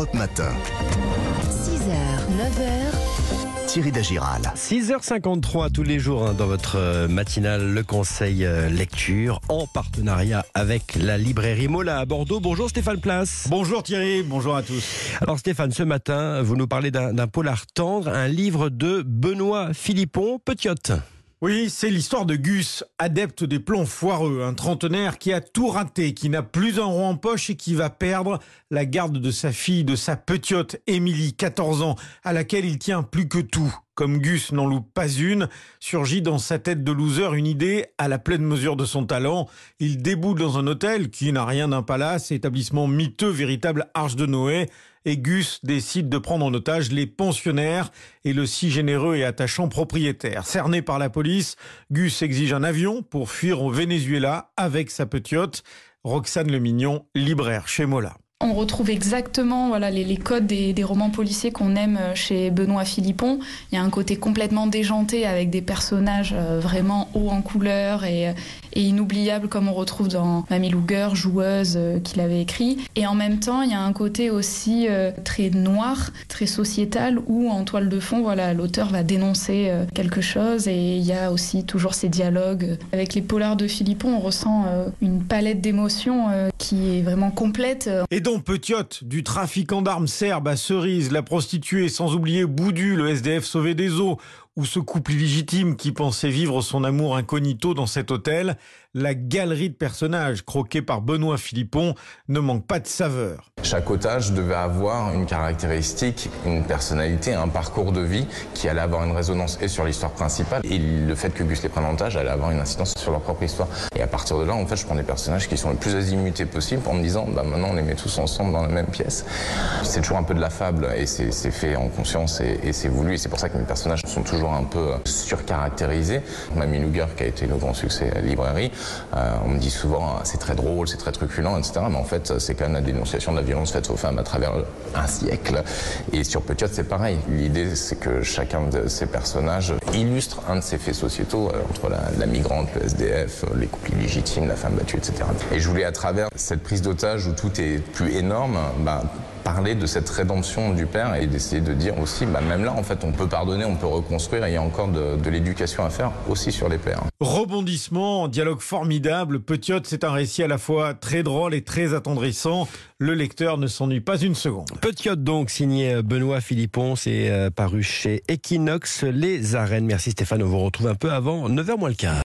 Europe Matin. 6h, 9h, Thierry Dagiral. 6h53 tous les jours hein, dans votre euh, matinale, le conseil euh, lecture en partenariat avec la librairie Mola à Bordeaux. Bonjour Stéphane Place. Bonjour Thierry, bonjour à tous. Alors Stéphane, ce matin, vous nous parlez d'un d'un polar tendre, un livre de Benoît Philippon, Petiote. Oui, c'est l'histoire de Gus, adepte des plans foireux, un trentenaire qui a tout raté, qui n'a plus un rond en poche et qui va perdre la garde de sa fille, de sa petite Émilie, 14 ans, à laquelle il tient plus que tout. Comme Gus n'en loupe pas une, surgit dans sa tête de loser une idée à la pleine mesure de son talent. Il déboule dans un hôtel qui n'a rien d'un palace, établissement miteux, véritable arche de Noé. Et Gus décide de prendre en otage les pensionnaires et le si généreux et attachant propriétaire. Cerné par la police, Gus exige un avion pour fuir au Venezuela avec sa petite Roxane Le Mignon, libraire chez Mola. On retrouve exactement voilà, les, codes des, romans policiers qu'on aime euh, chez Benoît Philippon. Il y a un côté complètement déjanté avec des personnages euh, vraiment hauts en couleur et, euh, et inoubliables comme on retrouve dans Mamie Luger, joueuse qu'il avait écrit. Et en même temps, il y a un côté aussi très noir, très sociétal où en toile de fond, voilà, l'auteur va dénoncer quelque chose et il y a aussi toujours ces dialogues. Avec les polars de Philippon, on ressent une palette d'émotions qui est vraiment complète. Petiote, du trafiquant d'armes serbe à Cerise, la prostituée, sans oublier Boudu, le SDF sauvé des eaux, ou ce couple illégitime qui pensait vivre son amour incognito dans cet hôtel, la galerie de personnages croqués par Benoît Philippon ne manque pas de saveur. Chaque otage devait avoir une caractéristique, une personnalité, un parcours de vie qui allait avoir une résonance et sur l'histoire principale et le fait que Gus les prenne en otage allait avoir une incidence sur leur propre histoire. Et à partir de là, en fait, je prends des personnages qui sont le plus azimutés possible en me disant, bah maintenant on les met tous ensemble dans la même pièce. C'est toujours un peu de la fable et c'est fait en conscience et, c'est voulu et c'est pour ça que mes personnages sont toujours un peu surcaractérisés. Mamie Luger qui a été le grand succès à la librairie, euh, on me dit souvent ah, c'est très drôle, c'est très truculent, etc. Mais en fait, c'est quand même la dénonciation de la violence faite aux femmes à travers un siècle. Et sur Petiot, c'est pareil. L'idée, c'est que chacun de ces personnages illustre un de ces faits sociétaux euh, entre la, migrante, le SDF, euh, les couples illégitimes, la femme battue, etc. Et je voulais, à travers cette prise d'otage où tout est plus énorme, bah, parler de cette rédemption du père et d'essayer de dire aussi, bah, même là, en fait, on peut pardonner, on peut reconstruire, et il y a encore de, de l'éducation à faire aussi sur les pères. Rebondissement, dialogue formidable, Petiote, c'est un récit à la fois très drôle et très attendrissant. Le lecteur ne s'ennuie pas une seconde. Petiote donc, signé Benoît Philippon, c'est euh, paru chez Equinox Les Arènes. Merci Stéphane, on vous retrouve un peu avant 9h moins le quart.